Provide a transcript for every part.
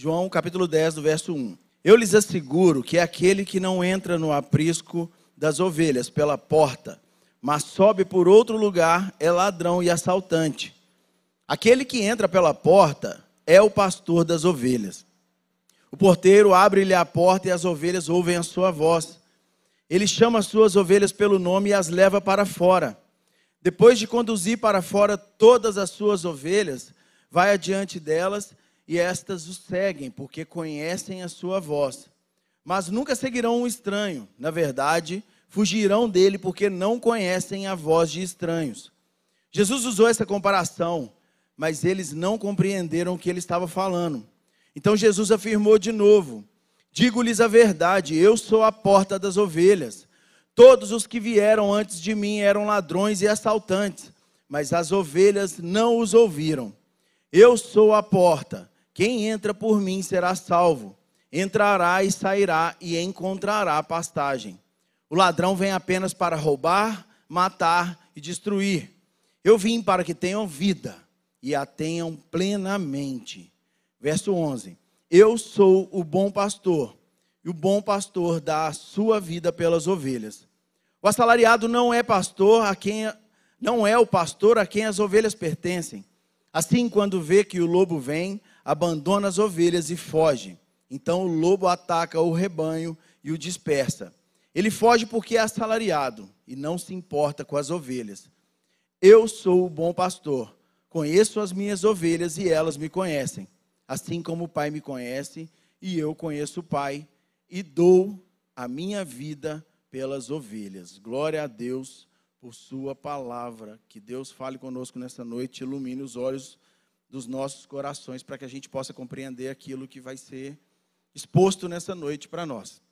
João capítulo 10, do verso 1. Eu lhes asseguro que aquele que não entra no aprisco das ovelhas pela porta, mas sobe por outro lugar, é ladrão e assaltante. Aquele que entra pela porta é o pastor das ovelhas. O porteiro abre-lhe a porta e as ovelhas ouvem a sua voz. Ele chama as suas ovelhas pelo nome e as leva para fora. Depois de conduzir para fora todas as suas ovelhas, vai adiante delas e estas o seguem, porque conhecem a sua voz. Mas nunca seguirão um estranho. Na verdade, fugirão dele, porque não conhecem a voz de estranhos. Jesus usou essa comparação, mas eles não compreenderam o que ele estava falando. Então Jesus afirmou de novo: Digo-lhes a verdade, eu sou a porta das ovelhas. Todos os que vieram antes de mim eram ladrões e assaltantes, mas as ovelhas não os ouviram. Eu sou a porta. Quem entra por mim será salvo. Entrará e sairá e encontrará pastagem. O ladrão vem apenas para roubar, matar e destruir. Eu vim para que tenham vida e a tenham plenamente. Verso 11: Eu sou o bom pastor, e o bom pastor dá a sua vida pelas ovelhas. O assalariado não é pastor a quem não é o pastor a quem as ovelhas pertencem. Assim, quando vê que o lobo vem, abandona as ovelhas e foge. Então o lobo ataca o rebanho e o dispersa. Ele foge porque é assalariado e não se importa com as ovelhas. Eu sou o bom pastor, conheço as minhas ovelhas e elas me conhecem assim como o Pai me conhece e eu conheço o Pai, e dou a minha vida pelas ovelhas. Glória a Deus por Sua palavra. Que Deus fale conosco nessa noite, ilumine os olhos dos nossos corações para que a gente possa compreender aquilo que vai ser exposto nessa noite para nós.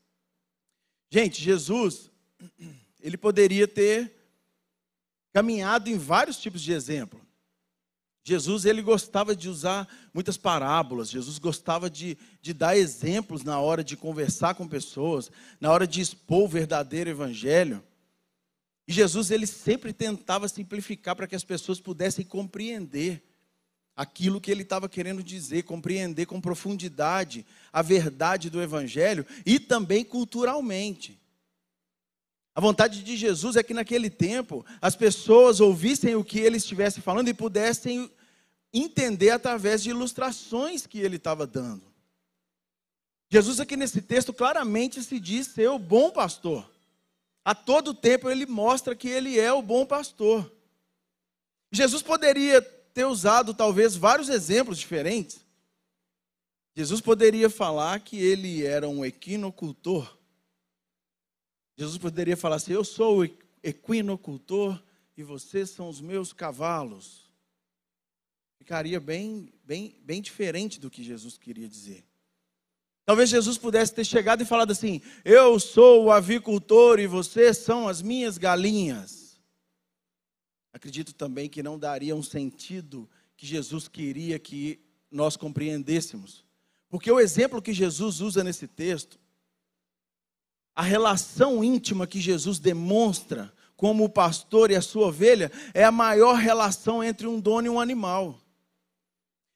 Gente, Jesus, ele poderia ter caminhado em vários tipos de exemplo. Jesus ele gostava de usar muitas parábolas, Jesus gostava de, de dar exemplos na hora de conversar com pessoas, na hora de expor o verdadeiro evangelho. E Jesus ele sempre tentava simplificar para que as pessoas pudessem compreender aquilo que ele estava querendo dizer, compreender com profundidade a verdade do evangelho e também culturalmente. A vontade de Jesus é que naquele tempo as pessoas ouvissem o que ele estivesse falando e pudessem entender através de ilustrações que ele estava dando. Jesus, aqui nesse texto, claramente se diz ser o bom pastor. A todo tempo ele mostra que ele é o bom pastor. Jesus poderia ter usado talvez vários exemplos diferentes. Jesus poderia falar que ele era um equinocultor. Jesus poderia falar assim: Eu sou o equinocultor e vocês são os meus cavalos ficaria bem, bem, bem diferente do que Jesus queria dizer. Talvez Jesus pudesse ter chegado e falado assim: Eu sou o avicultor e vocês são as minhas galinhas. Acredito também que não daria um sentido que Jesus queria que nós compreendêssemos. Porque o exemplo que Jesus usa nesse texto, a relação íntima que Jesus demonstra como o pastor e a sua ovelha, é a maior relação entre um dono e um animal.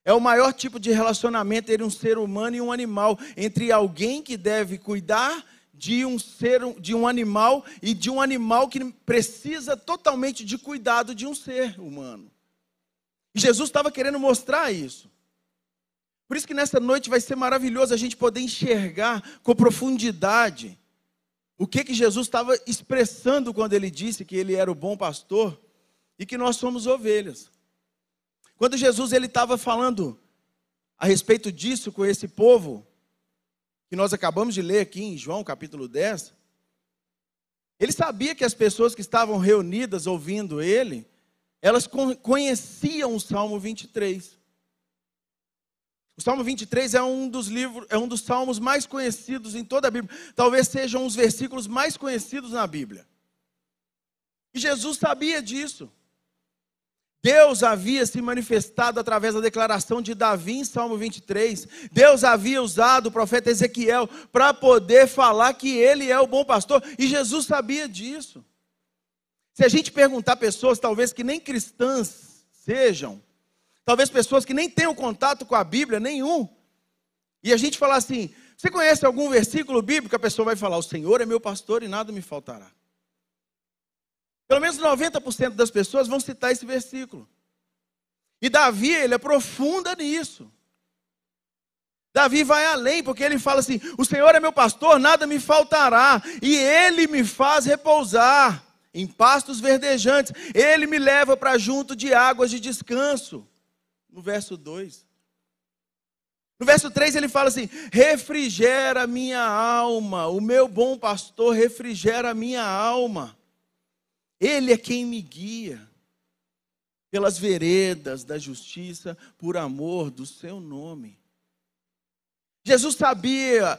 É o maior tipo de relacionamento entre um ser humano e um animal, entre alguém que deve cuidar de um ser, de um animal e de um animal que precisa totalmente de cuidado de um ser humano. E Jesus estava querendo mostrar isso. Por isso que nessa noite vai ser maravilhoso a gente poder enxergar com profundidade o que que Jesus estava expressando quando ele disse que ele era o bom pastor e que nós somos ovelhas. Quando Jesus ele estava falando a respeito disso com esse povo, que nós acabamos de ler aqui em João capítulo 10, ele sabia que as pessoas que estavam reunidas ouvindo ele, elas conheciam o Salmo 23. O Salmo 23 é um dos livros, é um dos salmos mais conhecidos em toda a Bíblia. Talvez sejam os versículos mais conhecidos na Bíblia. E Jesus sabia disso. Deus havia se manifestado através da declaração de Davi em Salmo 23. Deus havia usado o profeta Ezequiel para poder falar que ele é o bom pastor, e Jesus sabia disso. Se a gente perguntar pessoas, talvez que nem cristãs sejam, talvez pessoas que nem tenham contato com a Bíblia nenhum, E a gente fala assim: você conhece algum versículo bíblico? A pessoa vai falar: O Senhor é meu pastor e nada me faltará. Pelo menos 90% das pessoas vão citar esse versículo. E Davi, ele aprofunda nisso. Davi vai além, porque ele fala assim: O Senhor é meu pastor, nada me faltará, e ele me faz repousar em pastos verdejantes, ele me leva para junto de águas de descanso. No verso 2. No verso 3 ele fala assim: refrigera minha alma, o meu bom pastor refrigera minha alma. Ele é quem me guia pelas veredas da justiça, por amor do seu nome. Jesus sabia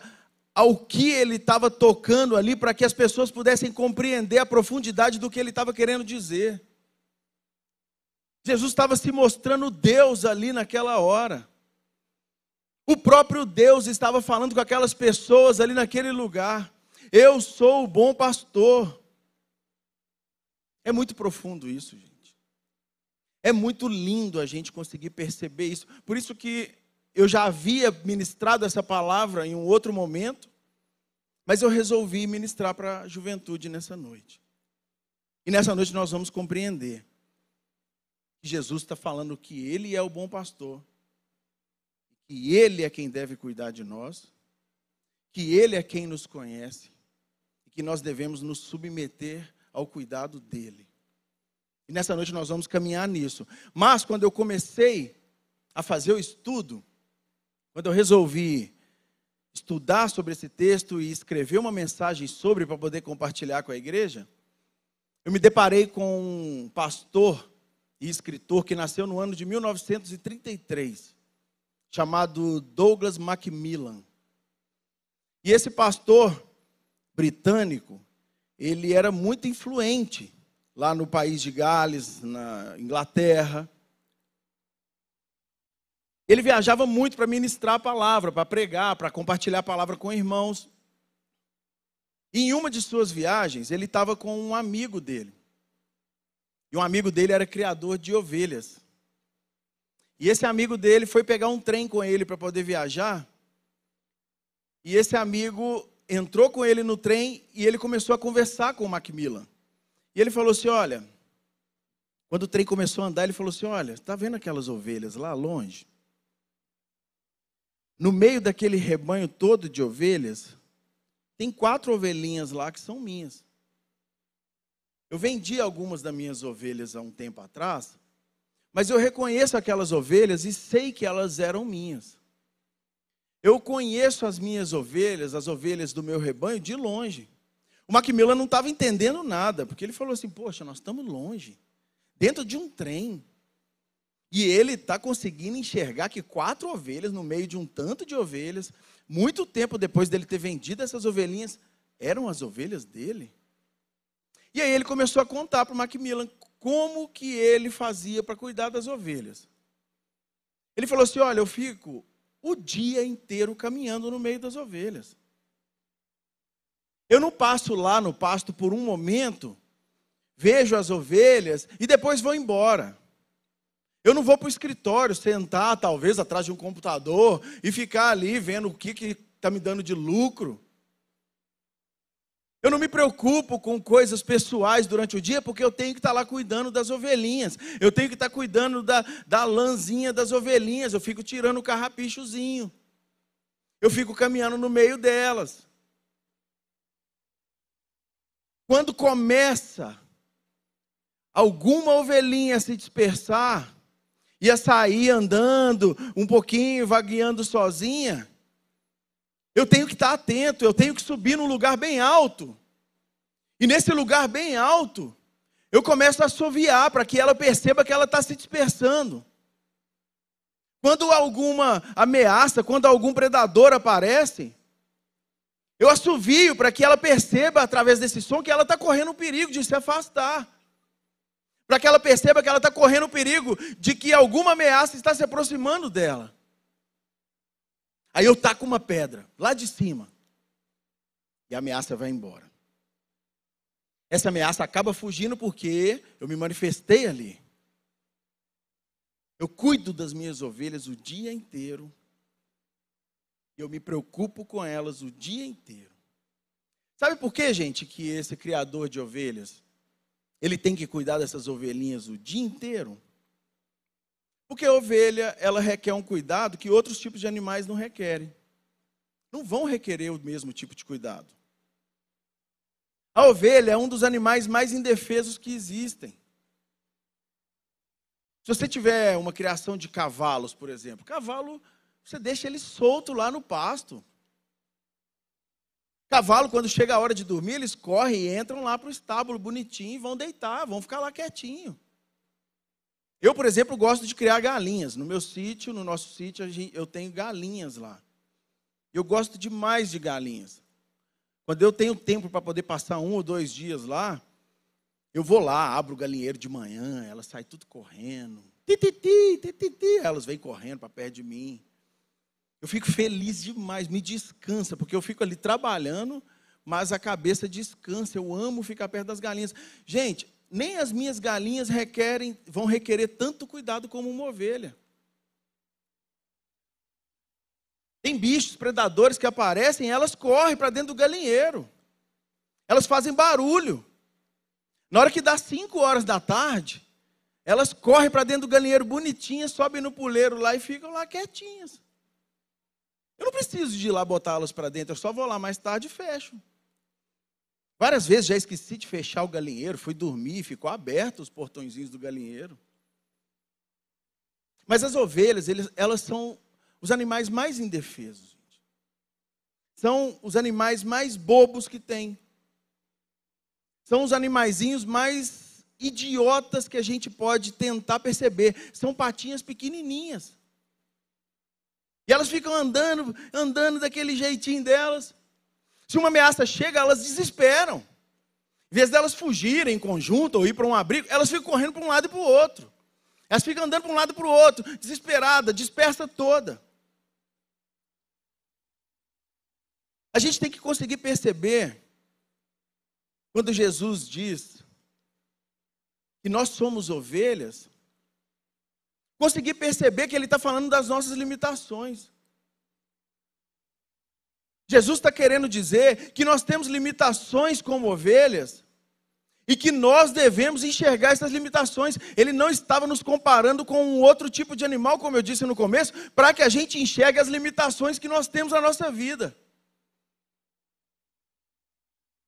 ao que ele estava tocando ali para que as pessoas pudessem compreender a profundidade do que ele estava querendo dizer. Jesus estava se mostrando Deus ali naquela hora. O próprio Deus estava falando com aquelas pessoas ali naquele lugar. Eu sou o bom pastor. É muito profundo isso, gente. É muito lindo a gente conseguir perceber isso. Por isso que eu já havia ministrado essa palavra em um outro momento, mas eu resolvi ministrar para a juventude nessa noite. E nessa noite nós vamos compreender que Jesus está falando que Ele é o bom pastor, que Ele é quem deve cuidar de nós, que Ele é quem nos conhece e que nós devemos nos submeter ao cuidado dele. E nessa noite nós vamos caminhar nisso. Mas quando eu comecei a fazer o estudo, quando eu resolvi estudar sobre esse texto e escrever uma mensagem sobre para poder compartilhar com a igreja, eu me deparei com um pastor e escritor que nasceu no ano de 1933, chamado Douglas Macmillan. E esse pastor britânico, ele era muito influente lá no país de Gales, na Inglaterra. Ele viajava muito para ministrar a palavra, para pregar, para compartilhar a palavra com irmãos. Em uma de suas viagens, ele estava com um amigo dele. E um amigo dele era criador de ovelhas. E esse amigo dele foi pegar um trem com ele para poder viajar. E esse amigo entrou com ele no trem e ele começou a conversar com o Macmillan. E ele falou assim: Olha, quando o trem começou a andar, ele falou assim: Olha, está vendo aquelas ovelhas lá longe? No meio daquele rebanho todo de ovelhas, tem quatro ovelhinhas lá que são minhas. Eu vendi algumas das minhas ovelhas há um tempo atrás, mas eu reconheço aquelas ovelhas e sei que elas eram minhas. Eu conheço as minhas ovelhas, as ovelhas do meu rebanho, de longe. O Macmillan não estava entendendo nada, porque ele falou assim: Poxa, nós estamos longe, dentro de um trem. E ele está conseguindo enxergar que quatro ovelhas, no meio de um tanto de ovelhas, muito tempo depois dele ter vendido essas ovelhinhas, eram as ovelhas dele. E aí ele começou a contar para o Macmillan como que ele fazia para cuidar das ovelhas. Ele falou assim: Olha, eu fico o dia inteiro caminhando no meio das ovelhas. Eu não passo lá no pasto por um momento, vejo as ovelhas e depois vou embora. Eu não vou para o escritório sentar, talvez, atrás de um computador e ficar ali vendo o que está me dando de lucro. Eu não me preocupo com coisas pessoais durante o dia, porque eu tenho que estar lá cuidando das ovelhinhas. Eu tenho que estar cuidando da, da lãzinha das ovelhinhas. Eu fico tirando o carrapichozinho. Eu fico caminhando no meio delas. Quando começa alguma ovelhinha a se dispersar, ia sair andando um pouquinho, vagueando sozinha, eu tenho que estar atento, eu tenho que subir num lugar bem alto. E nesse lugar bem alto, eu começo a assoviar para que ela perceba que ela está se dispersando. Quando alguma ameaça, quando algum predador aparece, eu assovio para que ela perceba através desse som que ela está correndo o perigo de se afastar para que ela perceba que ela está correndo o perigo de que alguma ameaça está se aproximando dela. Aí eu taco uma pedra lá de cima e a ameaça vai embora. Essa ameaça acaba fugindo porque eu me manifestei ali. Eu cuido das minhas ovelhas o dia inteiro. Eu me preocupo com elas o dia inteiro. Sabe por que, gente, que esse criador de ovelhas, ele tem que cuidar dessas ovelhinhas o dia inteiro? Porque a ovelha, ela requer um cuidado que outros tipos de animais não requerem. Não vão requerer o mesmo tipo de cuidado. A ovelha é um dos animais mais indefesos que existem. Se você tiver uma criação de cavalos, por exemplo, cavalo, você deixa ele solto lá no pasto. Cavalo, quando chega a hora de dormir, eles correm e entram lá para o estábulo bonitinho e vão deitar, vão ficar lá quietinho. Eu, por exemplo, gosto de criar galinhas. No meu sítio, no nosso sítio, eu tenho galinhas lá. Eu gosto demais de galinhas. Quando eu tenho tempo para poder passar um ou dois dias lá, eu vou lá, abro o galinheiro de manhã, elas saem tudo correndo. Tititi, tititi, elas vêm correndo para perto de mim. Eu fico feliz demais, me descansa, porque eu fico ali trabalhando, mas a cabeça descansa. Eu amo ficar perto das galinhas. Gente, nem as minhas galinhas requerem, vão requerer tanto cuidado como uma ovelha. Tem bichos predadores que aparecem, elas correm para dentro do galinheiro. Elas fazem barulho. Na hora que dá 5 horas da tarde, elas correm para dentro do galinheiro bonitinhas, sobem no puleiro lá e ficam lá quietinhas. Eu não preciso de ir lá botá-las para dentro, eu só vou lá mais tarde e fecho. Várias vezes já esqueci de fechar o galinheiro, fui dormir, ficou aberto os portõezinhos do galinheiro. Mas as ovelhas, elas são os animais mais indefesos. Gente. São os animais mais bobos que tem. São os animaizinhos mais idiotas que a gente pode tentar perceber. São patinhas pequenininhas. E elas ficam andando, andando daquele jeitinho delas. Se uma ameaça chega, elas desesperam. Em vez delas fugirem em conjunto ou ir para um abrigo, elas ficam correndo para um lado e para o outro. Elas ficam andando para um lado e para o outro, desesperada, dispersa toda. A gente tem que conseguir perceber, quando Jesus diz que nós somos ovelhas, conseguir perceber que Ele está falando das nossas limitações. Jesus está querendo dizer que nós temos limitações como ovelhas e que nós devemos enxergar essas limitações. Ele não estava nos comparando com um outro tipo de animal, como eu disse no começo, para que a gente enxergue as limitações que nós temos na nossa vida.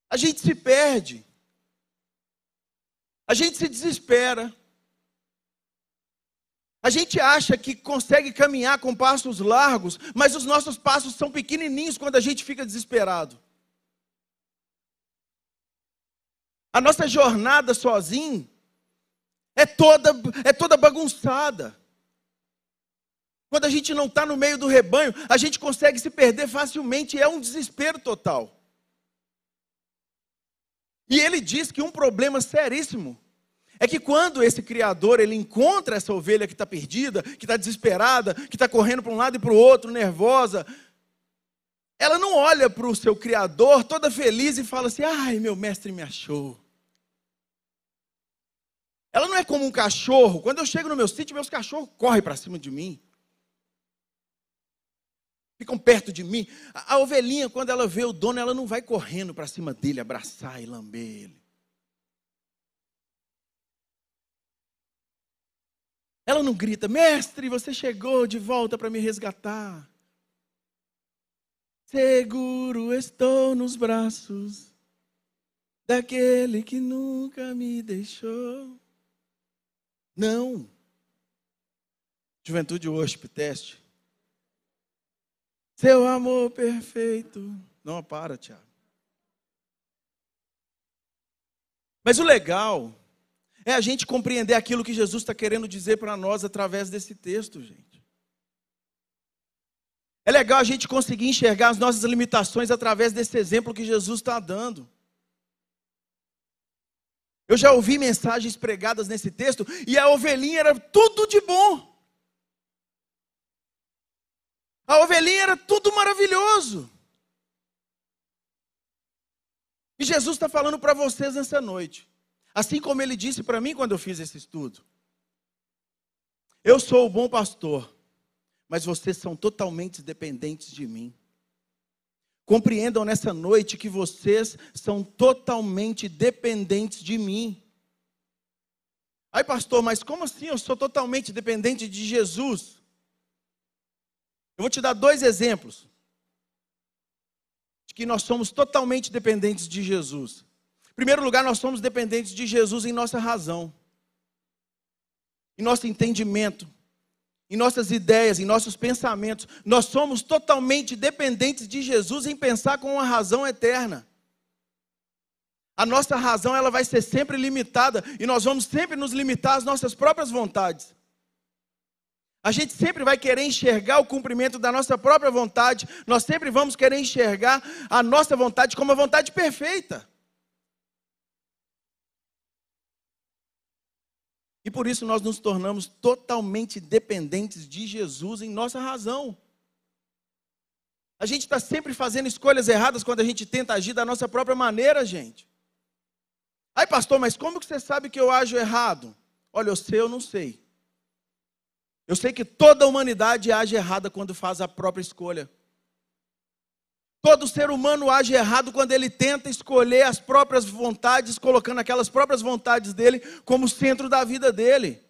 A gente se perde, a gente se desespera, a gente acha que consegue caminhar com passos largos, mas os nossos passos são pequenininhos quando a gente fica desesperado. A nossa jornada sozinho é toda, é toda bagunçada. Quando a gente não está no meio do rebanho, a gente consegue se perder facilmente, é um desespero total. E ele diz que um problema seríssimo é que quando esse criador ele encontra essa ovelha que está perdida, que está desesperada, que está correndo para um lado e para o outro, nervosa, ela não olha para o seu criador toda feliz e fala assim: ai, meu mestre me achou. Ela não é como um cachorro. Quando eu chego no meu sítio, meus cachorros correm para cima de mim ficam perto de mim. A, a ovelhinha, quando ela vê o dono, ela não vai correndo para cima dele, abraçar e lamber ele. Ela não grita, mestre, você chegou de volta para me resgatar. Seguro estou nos braços daquele que nunca me deixou. Não. Juventude hoje, teste. Seu amor perfeito. Não, para, Tiago. Mas o legal é a gente compreender aquilo que Jesus está querendo dizer para nós através desse texto, gente. É legal a gente conseguir enxergar as nossas limitações através desse exemplo que Jesus está dando. Eu já ouvi mensagens pregadas nesse texto e a ovelhinha era tudo de bom. A ovelhinha era tudo maravilhoso. E Jesus está falando para vocês nessa noite. Assim como ele disse para mim quando eu fiz esse estudo. Eu sou o bom pastor, mas vocês são totalmente dependentes de mim. Compreendam nessa noite que vocês são totalmente dependentes de mim. Aí, pastor, mas como assim eu sou totalmente dependente de Jesus? Eu vou te dar dois exemplos de que nós somos totalmente dependentes de Jesus. Em primeiro lugar, nós somos dependentes de Jesus em nossa razão, em nosso entendimento, em nossas ideias, em nossos pensamentos. Nós somos totalmente dependentes de Jesus em pensar com uma razão eterna. A nossa razão ela vai ser sempre limitada e nós vamos sempre nos limitar às nossas próprias vontades. A gente sempre vai querer enxergar o cumprimento da nossa própria vontade, nós sempre vamos querer enxergar a nossa vontade como a vontade perfeita. E por isso nós nos tornamos totalmente dependentes de Jesus em nossa razão. A gente está sempre fazendo escolhas erradas quando a gente tenta agir da nossa própria maneira, gente. Ai, pastor, mas como que você sabe que eu ajo errado? Olha, eu sei, eu não sei. Eu sei que toda a humanidade age errada quando faz a própria escolha. Todo ser humano age errado quando ele tenta escolher as próprias vontades, colocando aquelas próprias vontades dele como centro da vida dele.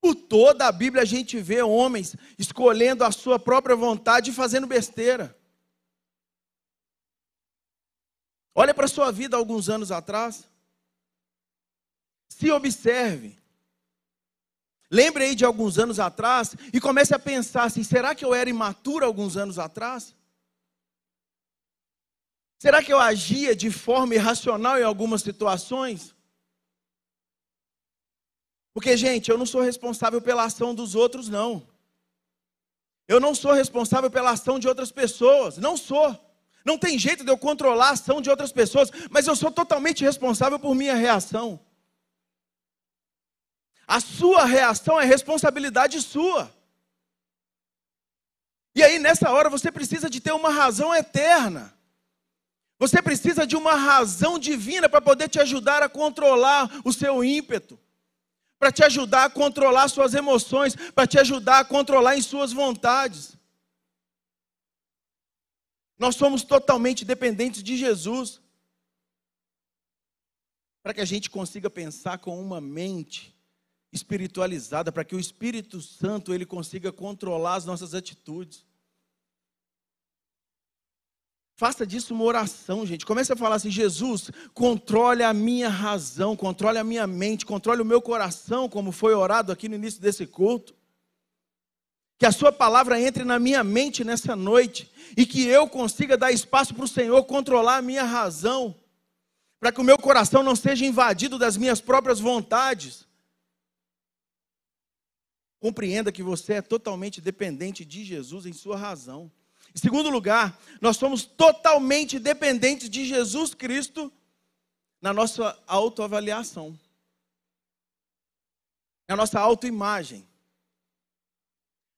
Por toda a Bíblia a gente vê homens escolhendo a sua própria vontade e fazendo besteira. Olha para a sua vida alguns anos atrás. Se observe. Lembre aí de alguns anos atrás e comece a pensar assim: será que eu era imaturo alguns anos atrás? Será que eu agia de forma irracional em algumas situações? Porque, gente, eu não sou responsável pela ação dos outros, não. Eu não sou responsável pela ação de outras pessoas. Não sou. Não tem jeito de eu controlar a ação de outras pessoas, mas eu sou totalmente responsável por minha reação. A sua reação é responsabilidade sua. E aí, nessa hora, você precisa de ter uma razão eterna. Você precisa de uma razão divina para poder te ajudar a controlar o seu ímpeto, para te ajudar a controlar suas emoções, para te ajudar a controlar em suas vontades. Nós somos totalmente dependentes de Jesus. Para que a gente consiga pensar com uma mente espiritualizada, para que o Espírito Santo ele consiga controlar as nossas atitudes. Faça disso uma oração, gente. Comece a falar assim: Jesus, controle a minha razão, controle a minha mente, controle o meu coração, como foi orado aqui no início desse culto. Que a Sua palavra entre na minha mente nessa noite e que eu consiga dar espaço para o Senhor controlar a minha razão, para que o meu coração não seja invadido das minhas próprias vontades. Compreenda que você é totalmente dependente de Jesus em sua razão. Em segundo lugar, nós somos totalmente dependentes de Jesus Cristo na nossa autoavaliação, na nossa autoimagem.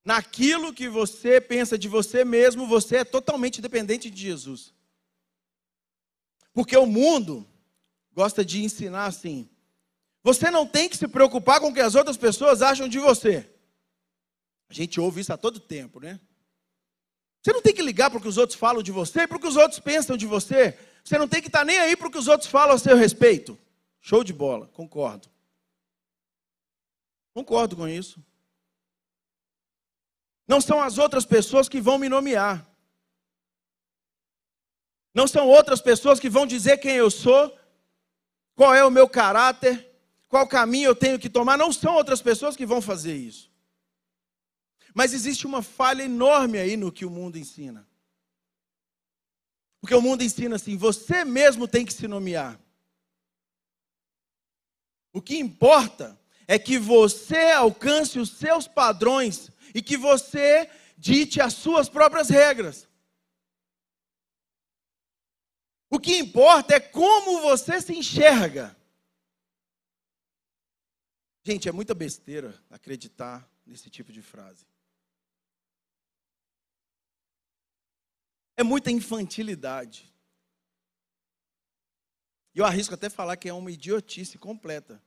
Naquilo que você pensa de você mesmo, você é totalmente dependente de Jesus. Porque o mundo gosta de ensinar assim: você não tem que se preocupar com o que as outras pessoas acham de você. A gente ouve isso a todo tempo, né? Você não tem que ligar para o que os outros falam de você e para o que os outros pensam de você. Você não tem que estar nem aí para o que os outros falam a seu respeito. Show de bola, concordo. Concordo com isso. Não são as outras pessoas que vão me nomear. Não são outras pessoas que vão dizer quem eu sou, qual é o meu caráter, qual caminho eu tenho que tomar. Não são outras pessoas que vão fazer isso. Mas existe uma falha enorme aí no que o mundo ensina. Porque o mundo ensina assim: você mesmo tem que se nomear. O que importa é que você alcance os seus padrões e que você dite as suas próprias regras. O que importa é como você se enxerga. Gente, é muita besteira acreditar nesse tipo de frase. É muita infantilidade. E eu arrisco até falar que é uma idiotice completa.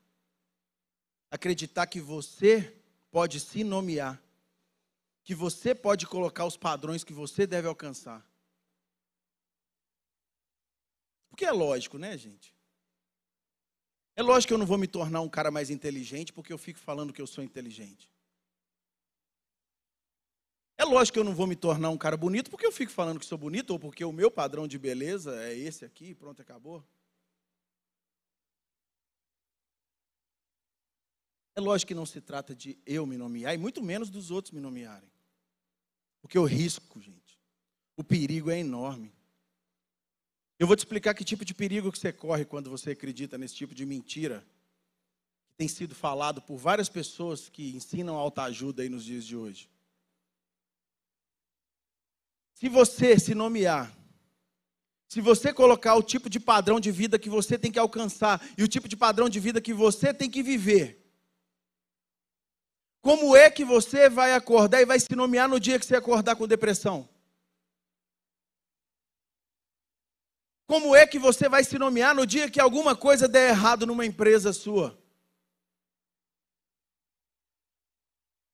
Acreditar que você pode se nomear, que você pode colocar os padrões que você deve alcançar. Porque é lógico, né, gente? É lógico que eu não vou me tornar um cara mais inteligente porque eu fico falando que eu sou inteligente. É lógico que eu não vou me tornar um cara bonito porque eu fico falando que sou bonito ou porque o meu padrão de beleza é esse aqui, pronto, acabou. É lógico que não se trata de eu me nomear e muito menos dos outros me nomearem. Porque o risco, gente, o perigo é enorme. Eu vou te explicar que tipo de perigo que você corre quando você acredita nesse tipo de mentira que tem sido falado por várias pessoas que ensinam autoajuda aí nos dias de hoje. Se você se nomear, se você colocar o tipo de padrão de vida que você tem que alcançar e o tipo de padrão de vida que você tem que viver, como é que você vai acordar e vai se nomear no dia que você acordar com depressão? Como é que você vai se nomear no dia que alguma coisa der errado numa empresa sua?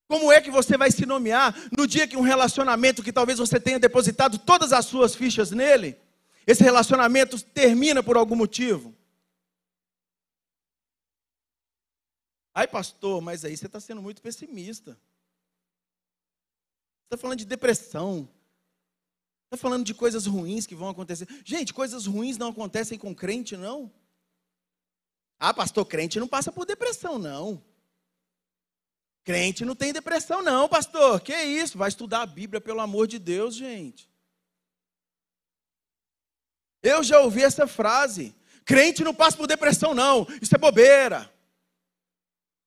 Como é que você vai se nomear no dia que um relacionamento que talvez você tenha depositado todas as suas fichas nele, esse relacionamento termina por algum motivo? Ai, pastor, mas aí você está sendo muito pessimista. Você está falando de depressão. Está falando de coisas ruins que vão acontecer. Gente, coisas ruins não acontecem com crente, não. Ah, pastor, crente não passa por depressão, não. Crente não tem depressão, não, pastor. Que isso? Vai estudar a Bíblia, pelo amor de Deus, gente. Eu já ouvi essa frase. Crente não passa por depressão, não. Isso é bobeira.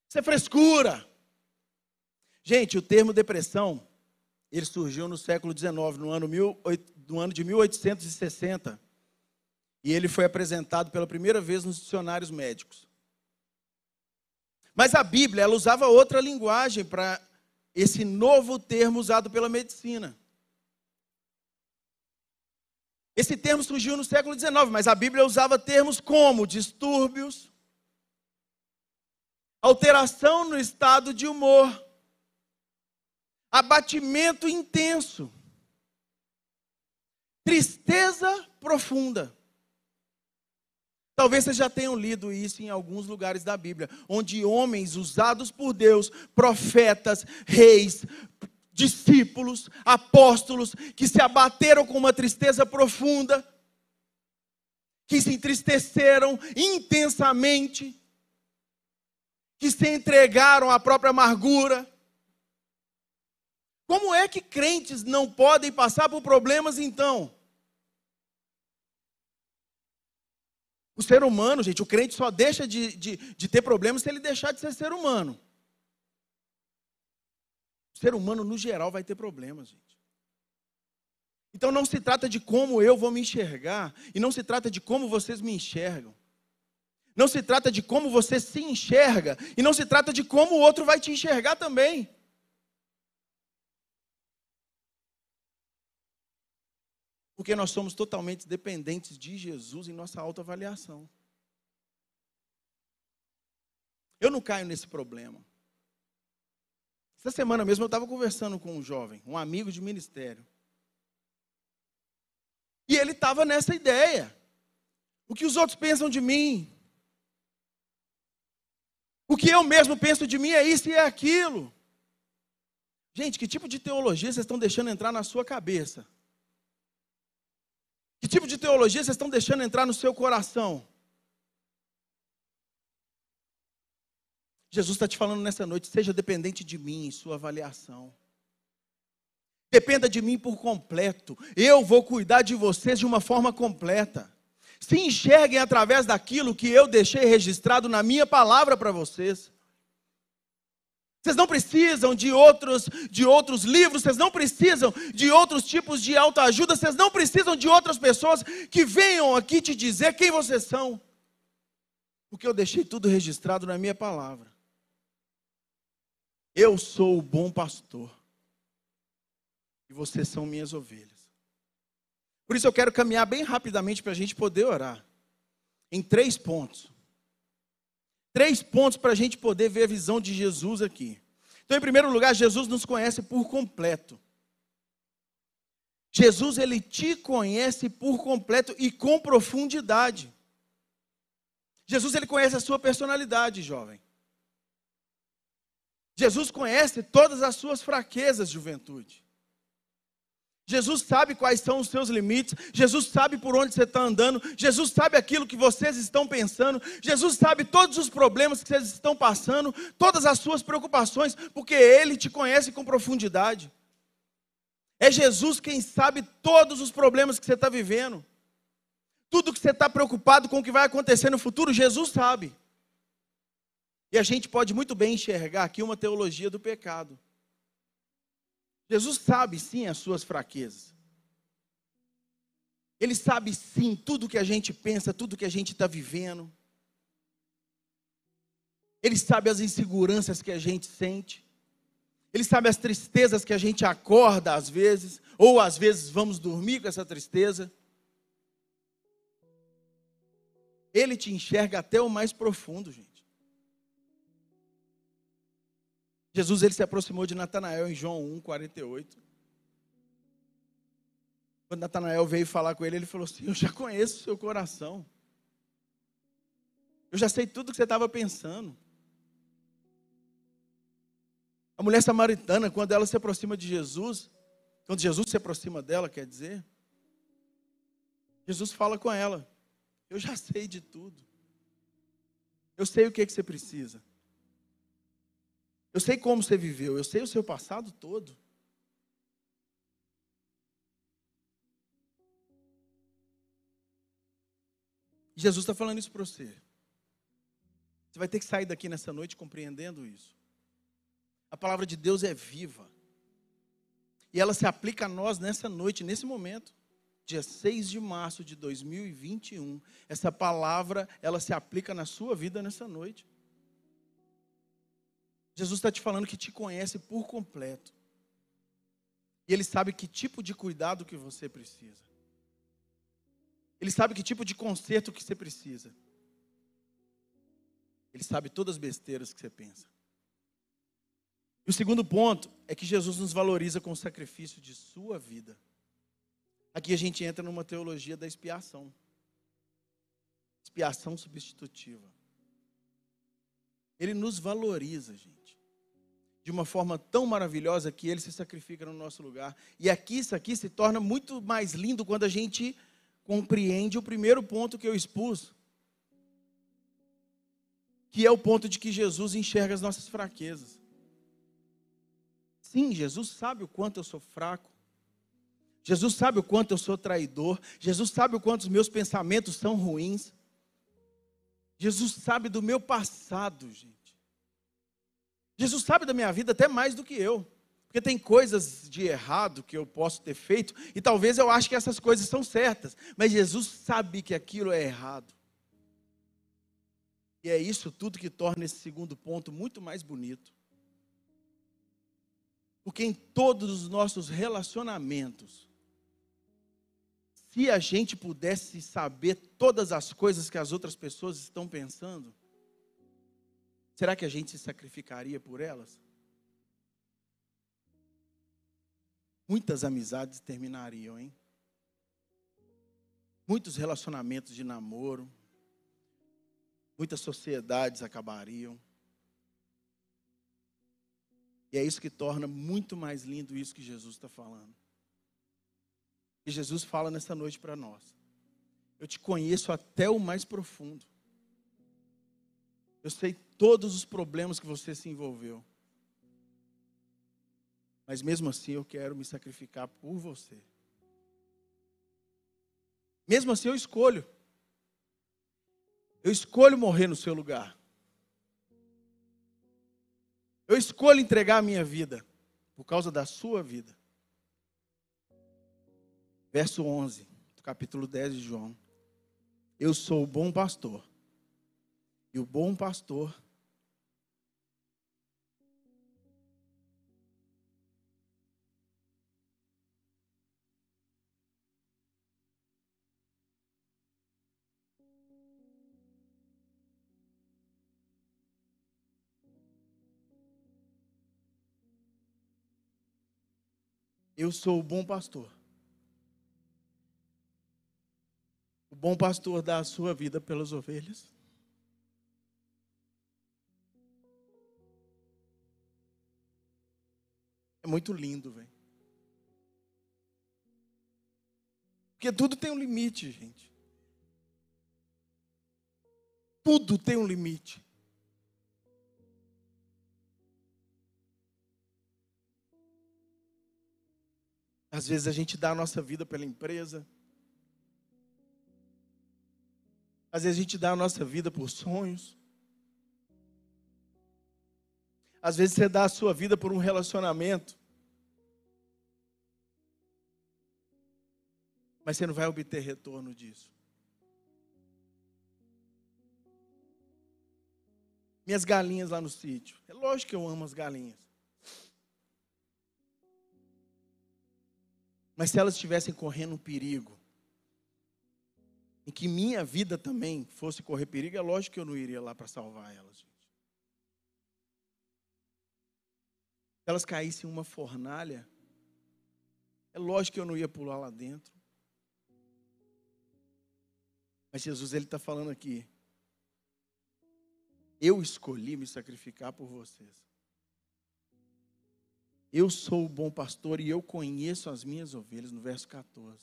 Isso é frescura. Gente, o termo depressão, ele surgiu no século XIX, no ano, mil, no ano de 1860. E ele foi apresentado pela primeira vez nos dicionários médicos. Mas a Bíblia, ela usava outra linguagem para esse novo termo usado pela medicina. Esse termo surgiu no século XIX, mas a Bíblia usava termos como distúrbios, alteração no estado de humor, abatimento intenso, tristeza profunda. Talvez vocês já tenham lido isso em alguns lugares da Bíblia, onde homens usados por Deus, profetas, reis, discípulos, apóstolos, que se abateram com uma tristeza profunda, que se entristeceram intensamente, que se entregaram à própria amargura. Como é que crentes não podem passar por problemas então? O ser humano, gente, o crente só deixa de, de, de ter problemas se ele deixar de ser ser humano. O ser humano, no geral, vai ter problemas, gente. Então não se trata de como eu vou me enxergar, e não se trata de como vocês me enxergam. Não se trata de como você se enxerga, e não se trata de como o outro vai te enxergar também. Porque nós somos totalmente dependentes de Jesus em nossa autoavaliação. Eu não caio nesse problema. Essa semana mesmo eu estava conversando com um jovem, um amigo de ministério. E ele estava nessa ideia. O que os outros pensam de mim? O que eu mesmo penso de mim é isso e é aquilo. Gente, que tipo de teologia vocês estão deixando entrar na sua cabeça? Que tipo de teologia vocês estão deixando entrar no seu coração? Jesus está te falando nessa noite, seja dependente de mim em sua avaliação. Dependa de mim por completo. Eu vou cuidar de vocês de uma forma completa se enxerguem através daquilo que eu deixei registrado na minha palavra para vocês. Vocês não precisam de outros, de outros livros, vocês não precisam de outros tipos de autoajuda, vocês não precisam de outras pessoas que venham aqui te dizer quem vocês são. Porque eu deixei tudo registrado na minha palavra. Eu sou o bom pastor. E vocês são minhas ovelhas. Por isso eu quero caminhar bem rapidamente para a gente poder orar. Em três pontos. Três pontos para a gente poder ver a visão de Jesus aqui. Então, em primeiro lugar, Jesus nos conhece por completo. Jesus ele te conhece por completo e com profundidade. Jesus ele conhece a sua personalidade, jovem. Jesus conhece todas as suas fraquezas, juventude. Jesus sabe quais são os seus limites, Jesus sabe por onde você está andando, Jesus sabe aquilo que vocês estão pensando, Jesus sabe todos os problemas que vocês estão passando, todas as suas preocupações, porque Ele te conhece com profundidade. É Jesus quem sabe todos os problemas que você está vivendo, tudo que você está preocupado com o que vai acontecer no futuro, Jesus sabe. E a gente pode muito bem enxergar aqui uma teologia do pecado. Jesus sabe sim as suas fraquezas. Ele sabe sim tudo que a gente pensa, tudo que a gente está vivendo. Ele sabe as inseguranças que a gente sente. Ele sabe as tristezas que a gente acorda às vezes, ou às vezes vamos dormir com essa tristeza. Ele te enxerga até o mais profundo, gente. Jesus ele se aproximou de Natanael em João 1, 48. Quando Natanael veio falar com ele, ele falou assim: Eu já conheço o seu coração. Eu já sei tudo que você estava pensando. A mulher samaritana, quando ela se aproxima de Jesus, quando Jesus se aproxima dela, quer dizer, Jesus fala com ela: Eu já sei de tudo. Eu sei o que, que você precisa. Eu sei como você viveu, eu sei o seu passado todo. Jesus está falando isso para você. Você vai ter que sair daqui nessa noite compreendendo isso. A palavra de Deus é viva. E ela se aplica a nós nessa noite, nesse momento. Dia 6 de março de 2021. Essa palavra, ela se aplica na sua vida nessa noite. Jesus está te falando que te conhece por completo. E Ele sabe que tipo de cuidado que você precisa. Ele sabe que tipo de conserto que você precisa. Ele sabe todas as besteiras que você pensa. E o segundo ponto é que Jesus nos valoriza com o sacrifício de sua vida. Aqui a gente entra numa teologia da expiação. Expiação substitutiva. Ele nos valoriza, gente de uma forma tão maravilhosa que ele se sacrifica no nosso lugar. E aqui, isso aqui se torna muito mais lindo quando a gente compreende o primeiro ponto que eu expus, que é o ponto de que Jesus enxerga as nossas fraquezas. Sim, Jesus sabe o quanto eu sou fraco. Jesus sabe o quanto eu sou traidor. Jesus sabe o quanto os meus pensamentos são ruins. Jesus sabe do meu passado, gente. Jesus sabe da minha vida até mais do que eu. Porque tem coisas de errado que eu posso ter feito, e talvez eu ache que essas coisas são certas, mas Jesus sabe que aquilo é errado. E é isso tudo que torna esse segundo ponto muito mais bonito. Porque em todos os nossos relacionamentos, se a gente pudesse saber todas as coisas que as outras pessoas estão pensando, Será que a gente se sacrificaria por elas? Muitas amizades terminariam, hein? Muitos relacionamentos de namoro, muitas sociedades acabariam. E é isso que torna muito mais lindo isso que Jesus está falando. E Jesus fala nessa noite para nós: Eu te conheço até o mais profundo. Eu sei todos os problemas que você se envolveu. Mas mesmo assim eu quero me sacrificar por você. Mesmo assim eu escolho. Eu escolho morrer no seu lugar. Eu escolho entregar a minha vida por causa da sua vida. Verso 11, do capítulo 10 de João. Eu sou o bom pastor. E o bom pastor Eu sou o bom pastor. bom pastor dá a sua vida pelas ovelhas. Muito lindo, velho. Porque tudo tem um limite, gente. Tudo tem um limite. Às vezes a gente dá a nossa vida pela empresa. Às vezes a gente dá a nossa vida por sonhos. Às vezes você dá a sua vida por um relacionamento. Mas você não vai obter retorno disso. Minhas galinhas lá no sítio. É lógico que eu amo as galinhas. Mas se elas estivessem correndo um perigo, em que minha vida também fosse correr perigo, é lógico que eu não iria lá para salvar elas, gente. Se elas caíssem em uma fornalha, é lógico que eu não ia pular lá dentro. Mas Jesus ele está falando aqui. Eu escolhi me sacrificar por vocês. Eu sou o bom pastor e eu conheço as minhas ovelhas, no verso 14.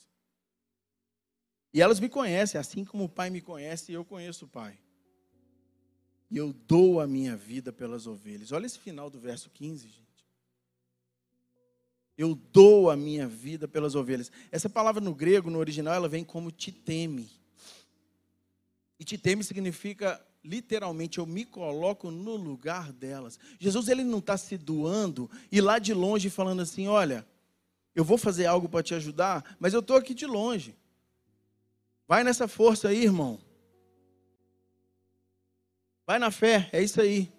E elas me conhecem, assim como o Pai me conhece, eu conheço o Pai. E eu dou a minha vida pelas ovelhas. Olha esse final do verso 15, gente. Eu dou a minha vida pelas ovelhas. Essa palavra no grego, no original, ela vem como titeme. E titeme significa literalmente eu me coloco no lugar delas. Jesus ele não está se doando e lá de longe falando assim, olha, eu vou fazer algo para te ajudar, mas eu estou aqui de longe. Vai nessa força aí, irmão. Vai na fé, é isso aí.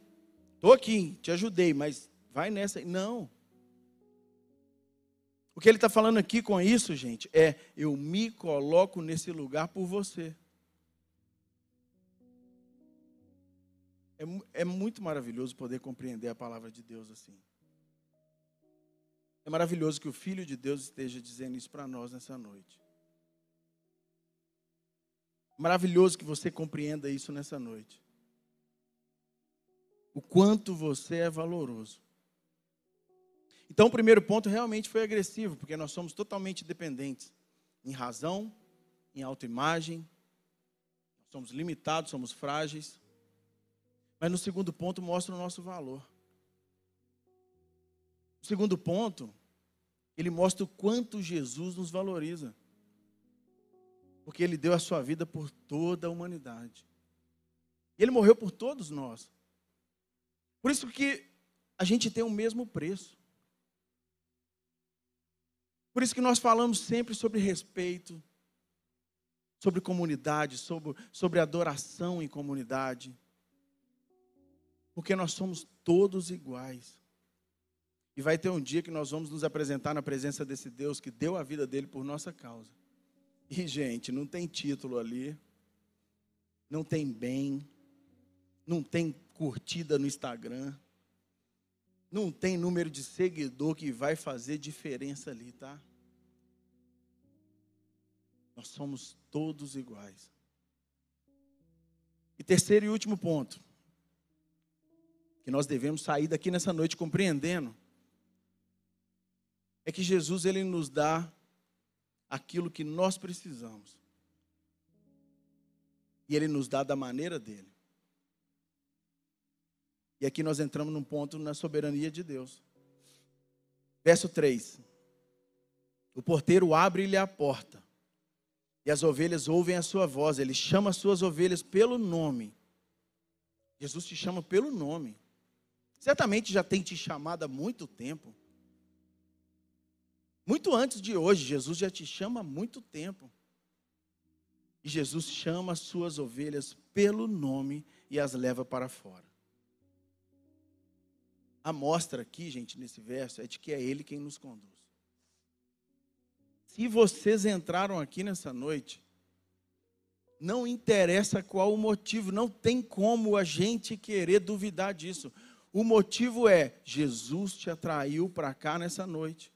Estou aqui, te ajudei, mas vai nessa. Não. O que ele está falando aqui com isso, gente, é eu me coloco nesse lugar por você. É, é muito maravilhoso poder compreender a palavra de Deus assim. É maravilhoso que o Filho de Deus esteja dizendo isso para nós nessa noite. Maravilhoso que você compreenda isso nessa noite. O quanto você é valoroso. Então, o primeiro ponto realmente foi agressivo, porque nós somos totalmente dependentes em razão, em autoimagem, somos limitados, somos frágeis. Mas no segundo ponto mostra o nosso valor. O segundo ponto, ele mostra o quanto Jesus nos valoriza porque ele deu a sua vida por toda a humanidade. Ele morreu por todos nós. Por isso que a gente tem o mesmo preço. Por isso que nós falamos sempre sobre respeito, sobre comunidade, sobre, sobre adoração em comunidade. Porque nós somos todos iguais. E vai ter um dia que nós vamos nos apresentar na presença desse Deus que deu a vida dele por nossa causa. E, gente, não tem título ali, não tem bem, não tem curtida no Instagram, não tem número de seguidor que vai fazer diferença ali, tá? Nós somos todos iguais. E terceiro e último ponto, que nós devemos sair daqui nessa noite compreendendo, é que Jesus ele nos dá aquilo que nós precisamos. E Ele nos dá da maneira dele. E aqui nós entramos num ponto na soberania de Deus. Verso 3: O porteiro abre-lhe a porta, e as ovelhas ouvem a sua voz, ele chama as suas ovelhas pelo nome. Jesus te chama pelo nome. Certamente já tem te chamado há muito tempo. Muito antes de hoje, Jesus já te chama há muito tempo. E Jesus chama as suas ovelhas pelo nome e as leva para fora. A mostra aqui, gente, nesse verso, é de que é Ele quem nos conduz. Se vocês entraram aqui nessa noite, não interessa qual o motivo, não tem como a gente querer duvidar disso. O motivo é: Jesus te atraiu para cá nessa noite.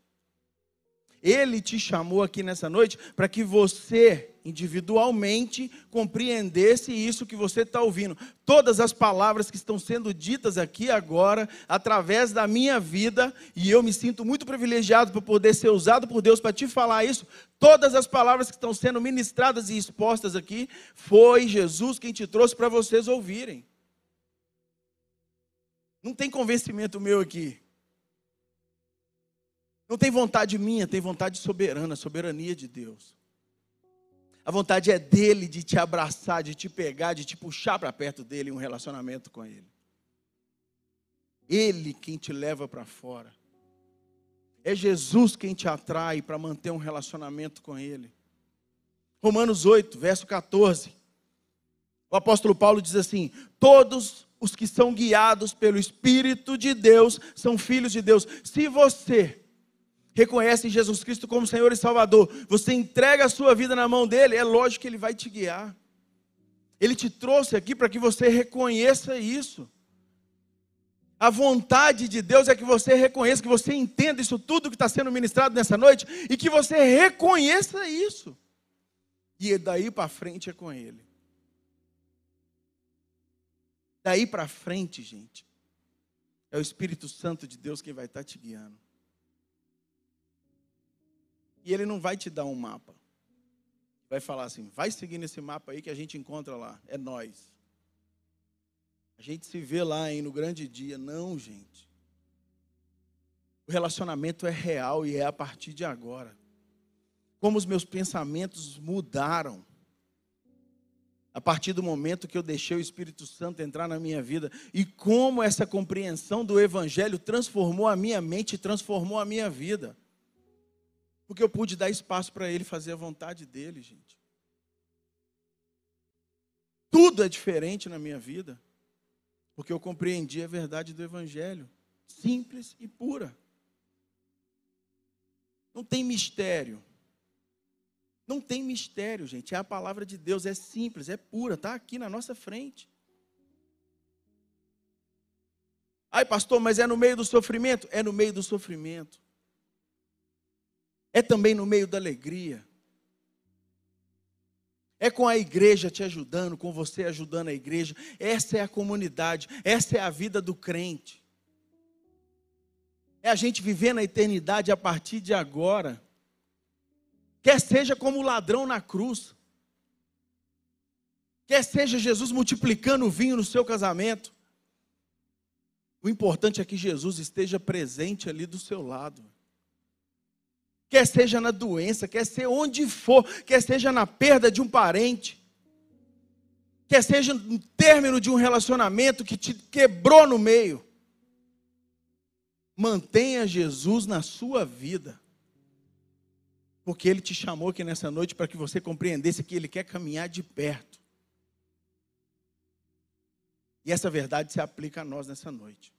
Ele te chamou aqui nessa noite para que você, individualmente, compreendesse isso que você está ouvindo. Todas as palavras que estão sendo ditas aqui agora, através da minha vida, e eu me sinto muito privilegiado por poder ser usado por Deus para te falar isso. Todas as palavras que estão sendo ministradas e expostas aqui, foi Jesus quem te trouxe para vocês ouvirem. Não tem convencimento meu aqui. Não tem vontade minha, tem vontade soberana, soberania de Deus. A vontade é dele de te abraçar, de te pegar, de te puxar para perto dele em um relacionamento com ele. Ele quem te leva para fora. É Jesus quem te atrai para manter um relacionamento com ele. Romanos 8, verso 14. O apóstolo Paulo diz assim: Todos os que são guiados pelo Espírito de Deus são filhos de Deus. Se você reconhece Jesus Cristo como Senhor e Salvador, você entrega a sua vida na mão dele, é lógico que ele vai te guiar. Ele te trouxe aqui para que você reconheça isso. A vontade de Deus é que você reconheça, que você entenda isso tudo que está sendo ministrado nessa noite e que você reconheça isso. E daí para frente é com Ele. Daí para frente, gente, é o Espírito Santo de Deus quem vai estar tá te guiando. E ele não vai te dar um mapa. Vai falar assim: vai seguir nesse mapa aí que a gente encontra lá. É nós. A gente se vê lá hein, no grande dia. Não, gente. O relacionamento é real e é a partir de agora. Como os meus pensamentos mudaram. A partir do momento que eu deixei o Espírito Santo entrar na minha vida. E como essa compreensão do Evangelho transformou a minha mente, transformou a minha vida. Porque eu pude dar espaço para ele fazer a vontade dele, gente. Tudo é diferente na minha vida. Porque eu compreendi a verdade do Evangelho. Simples e pura. Não tem mistério. Não tem mistério, gente. É a palavra de Deus, é simples, é pura, está aqui na nossa frente. Ai, pastor, mas é no meio do sofrimento? É no meio do sofrimento é também no meio da alegria. É com a igreja te ajudando, com você ajudando a igreja. Essa é a comunidade, essa é a vida do crente. É a gente viver na eternidade a partir de agora. Quer seja como o ladrão na cruz, quer seja Jesus multiplicando o vinho no seu casamento. O importante é que Jesus esteja presente ali do seu lado quer seja na doença, quer ser onde for, quer seja na perda de um parente, quer seja no término de um relacionamento que te quebrou no meio. Mantenha Jesus na sua vida. Porque Ele te chamou aqui nessa noite para que você compreendesse que Ele quer caminhar de perto. E essa verdade se aplica a nós nessa noite.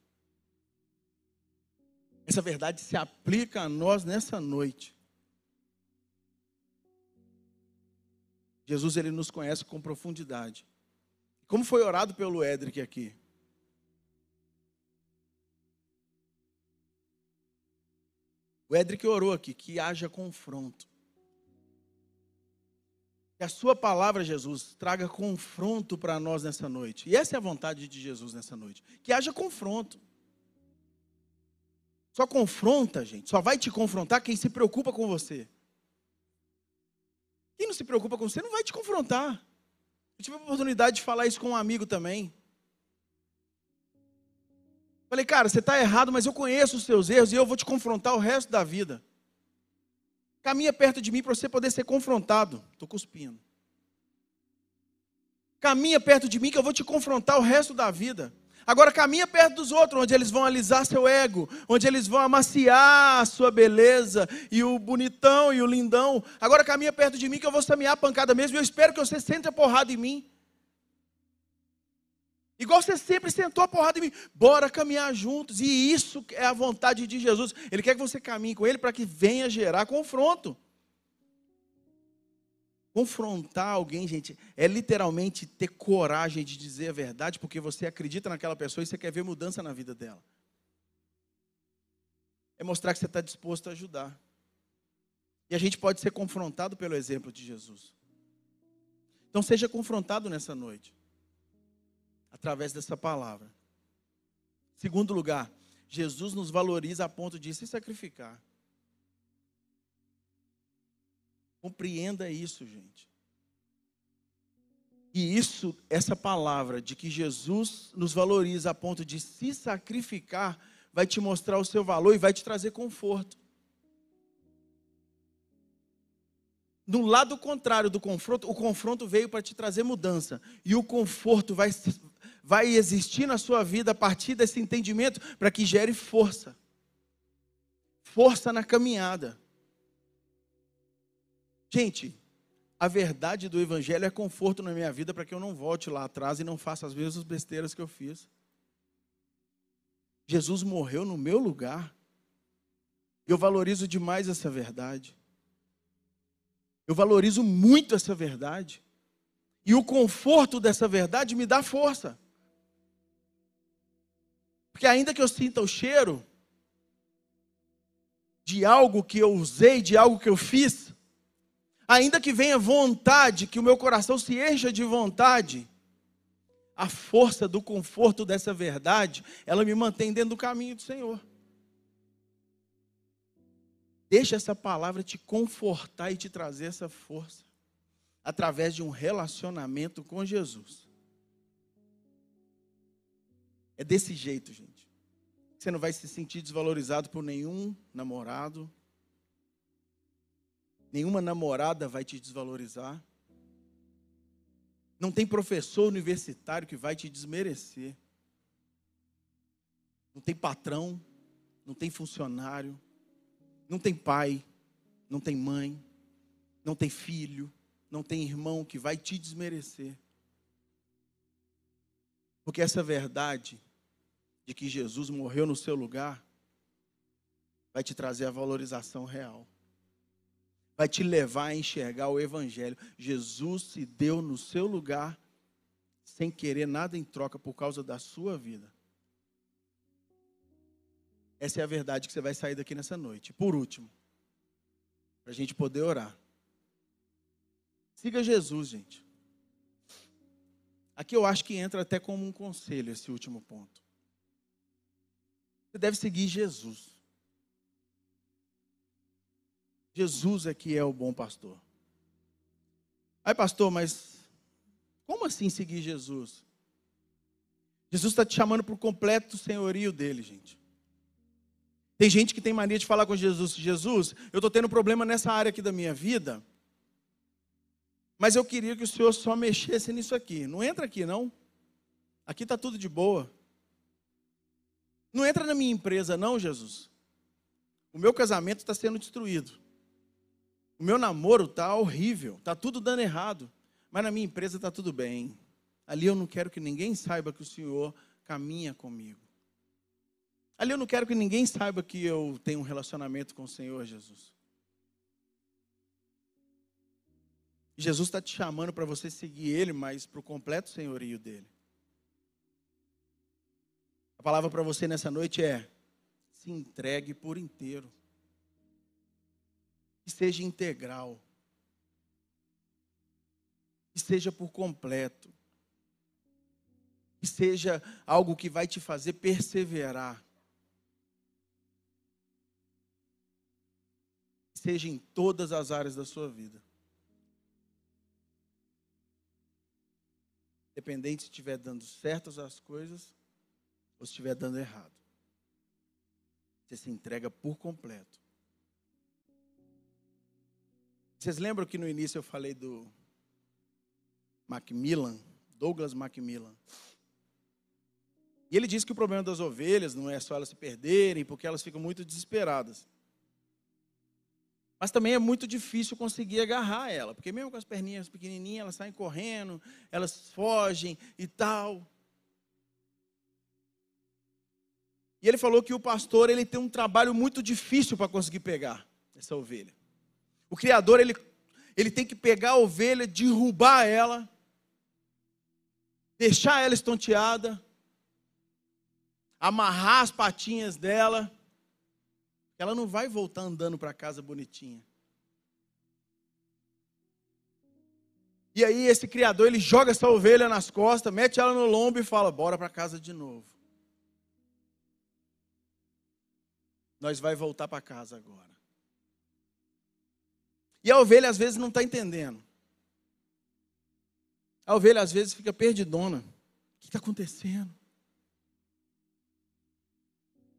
Essa verdade se aplica a nós nessa noite. Jesus ele nos conhece com profundidade. Como foi orado pelo Edric aqui? O Edric orou aqui que haja confronto. Que a sua palavra, Jesus, traga confronto para nós nessa noite. E essa é a vontade de Jesus nessa noite. Que haja confronto. Só confronta, gente. Só vai te confrontar quem se preocupa com você. Quem não se preocupa com você não vai te confrontar. Eu tive a oportunidade de falar isso com um amigo também. Falei, cara, você está errado, mas eu conheço os seus erros e eu vou te confrontar o resto da vida. Caminha perto de mim para você poder ser confrontado. Estou cuspindo. Caminha perto de mim que eu vou te confrontar o resto da vida. Agora caminha perto dos outros, onde eles vão alisar seu ego, onde eles vão amaciar a sua beleza e o bonitão e o lindão. Agora caminha perto de mim que eu vou samear a pancada mesmo e eu espero que você sente a porrada em mim. Igual você sempre sentou a porrada em mim. Bora caminhar juntos. E isso é a vontade de Jesus. Ele quer que você caminhe com ele para que venha gerar confronto. Confrontar alguém, gente, é literalmente ter coragem de dizer a verdade, porque você acredita naquela pessoa e você quer ver mudança na vida dela. É mostrar que você está disposto a ajudar. E a gente pode ser confrontado pelo exemplo de Jesus. Então seja confrontado nessa noite, através dessa palavra. Segundo lugar, Jesus nos valoriza a ponto de se sacrificar. Compreenda isso, gente. E isso, essa palavra de que Jesus nos valoriza a ponto de se sacrificar, vai te mostrar o seu valor e vai te trazer conforto. No lado contrário do confronto, o confronto veio para te trazer mudança. E o conforto vai, vai existir na sua vida a partir desse entendimento para que gere força. Força na caminhada. Gente, a verdade do Evangelho é conforto na minha vida para que eu não volte lá atrás e não faça as mesmas besteiras que eu fiz. Jesus morreu no meu lugar. Eu valorizo demais essa verdade. Eu valorizo muito essa verdade. E o conforto dessa verdade me dá força. Porque ainda que eu sinta o cheiro de algo que eu usei, de algo que eu fiz, ainda que venha vontade, que o meu coração se encha de vontade, a força do conforto dessa verdade, ela me mantém dentro do caminho do Senhor. Deixa essa palavra te confortar e te trazer essa força através de um relacionamento com Jesus. É desse jeito, gente. Você não vai se sentir desvalorizado por nenhum namorado. Nenhuma namorada vai te desvalorizar. Não tem professor universitário que vai te desmerecer. Não tem patrão, não tem funcionário, não tem pai, não tem mãe, não tem filho, não tem irmão que vai te desmerecer. Porque essa verdade de que Jesus morreu no seu lugar vai te trazer a valorização real. Vai te levar a enxergar o Evangelho. Jesus se deu no seu lugar sem querer nada em troca por causa da sua vida. Essa é a verdade que você vai sair daqui nessa noite. Por último, para a gente poder orar. Siga Jesus, gente. Aqui eu acho que entra até como um conselho esse último ponto. Você deve seguir Jesus. Jesus é que é o bom pastor. Aí, pastor, mas como assim seguir Jesus? Jesus está te chamando para o completo senhorio dele, gente. Tem gente que tem mania de falar com Jesus: Jesus, eu estou tendo problema nessa área aqui da minha vida, mas eu queria que o Senhor só mexesse nisso aqui. Não entra aqui, não. Aqui está tudo de boa. Não entra na minha empresa, não, Jesus. O meu casamento está sendo destruído. O meu namoro está horrível, está tudo dando errado. Mas na minha empresa está tudo bem. Ali eu não quero que ninguém saiba que o Senhor caminha comigo. Ali eu não quero que ninguém saiba que eu tenho um relacionamento com o Senhor Jesus. Jesus está te chamando para você seguir Ele, mas para o completo senhorio dele. A palavra para você nessa noite é: se entregue por inteiro. Que seja integral. Que seja por completo. Que seja algo que vai te fazer perseverar. seja em todas as áreas da sua vida. Independente se estiver dando certas as coisas ou se estiver dando errado. Você se entrega por completo. Vocês lembram que no início eu falei do Macmillan, Douglas Macmillan? E ele disse que o problema das ovelhas não é só elas se perderem, porque elas ficam muito desesperadas. Mas também é muito difícil conseguir agarrar ela, porque mesmo com as perninhas pequenininhas, elas saem correndo, elas fogem e tal. E ele falou que o pastor ele tem um trabalho muito difícil para conseguir pegar essa ovelha. O criador ele, ele tem que pegar a ovelha, derrubar ela, deixar ela estonteada, amarrar as patinhas dela. Ela não vai voltar andando para casa bonitinha. E aí esse criador ele joga essa ovelha nas costas, mete ela no lombo e fala: "Bora para casa de novo". Nós vai voltar para casa agora. E a ovelha às vezes não está entendendo. A ovelha às vezes fica perdidona. O que está acontecendo?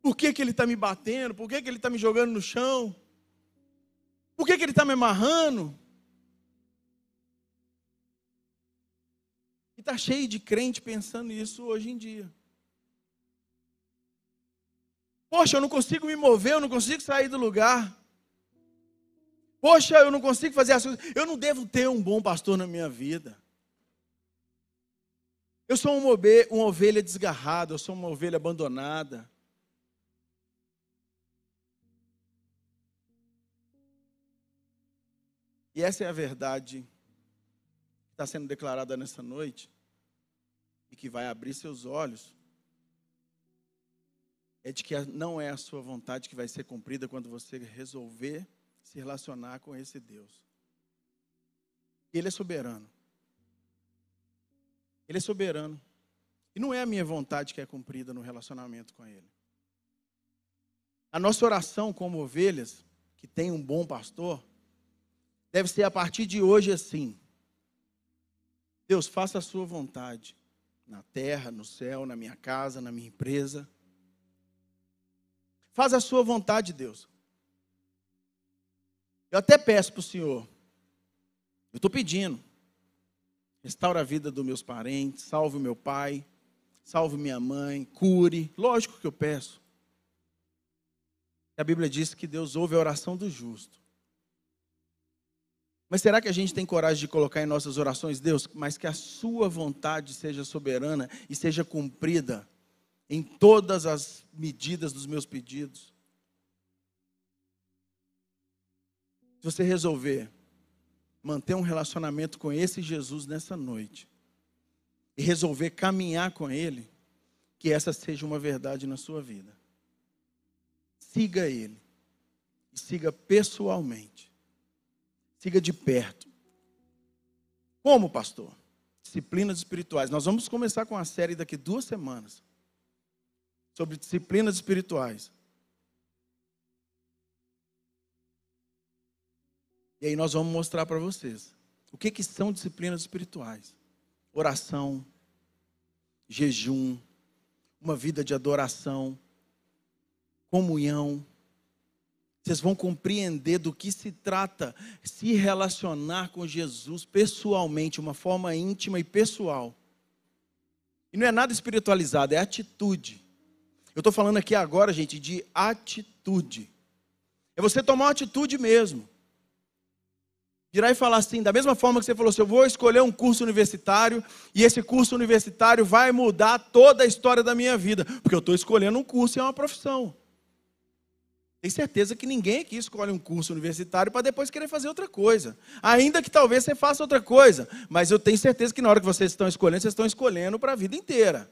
Por que, que ele está me batendo? Por que, que ele está me jogando no chão? Por que, que ele está me amarrando? E está cheio de crente pensando nisso hoje em dia. Poxa, eu não consigo me mover, eu não consigo sair do lugar. Poxa, eu não consigo fazer as coisas. Eu não devo ter um bom pastor na minha vida. Eu sou uma ovelha, uma ovelha desgarrada, eu sou uma ovelha abandonada. E essa é a verdade que está sendo declarada nessa noite e que vai abrir seus olhos. É de que não é a sua vontade que vai ser cumprida quando você resolver se relacionar com esse Deus. Ele é soberano. Ele é soberano. E não é a minha vontade que é cumprida no relacionamento com Ele. A nossa oração como ovelhas, que tem um bom pastor, deve ser a partir de hoje assim. Deus, faça a sua vontade na terra, no céu, na minha casa, na minha empresa. Faz a sua vontade, Deus. Eu até peço para o Senhor, eu estou pedindo, restaura a vida dos meus parentes, salve o meu pai, salve minha mãe, cure. Lógico que eu peço. A Bíblia diz que Deus ouve a oração do justo. Mas será que a gente tem coragem de colocar em nossas orações, Deus, mas que a Sua vontade seja soberana e seja cumprida em todas as medidas dos meus pedidos? Se você resolver manter um relacionamento com esse Jesus nessa noite e resolver caminhar com Ele, que essa seja uma verdade na sua vida. Siga Ele e siga pessoalmente. Siga de perto. Como, pastor? Disciplinas espirituais. Nós vamos começar com a série daqui duas semanas sobre disciplinas espirituais. E aí nós vamos mostrar para vocês o que, que são disciplinas espirituais: oração, jejum, uma vida de adoração, comunhão, vocês vão compreender do que se trata se relacionar com Jesus pessoalmente, uma forma íntima e pessoal. E não é nada espiritualizado, é atitude. Eu estou falando aqui agora, gente, de atitude. É você tomar uma atitude mesmo. Virar e falar assim, da mesma forma que você falou assim, eu vou escolher um curso universitário e esse curso universitário vai mudar toda a história da minha vida, porque eu estou escolhendo um curso e é uma profissão. Tem certeza que ninguém aqui escolhe um curso universitário para depois querer fazer outra coisa. Ainda que talvez você faça outra coisa. Mas eu tenho certeza que na hora que vocês estão escolhendo, vocês estão escolhendo para a vida inteira.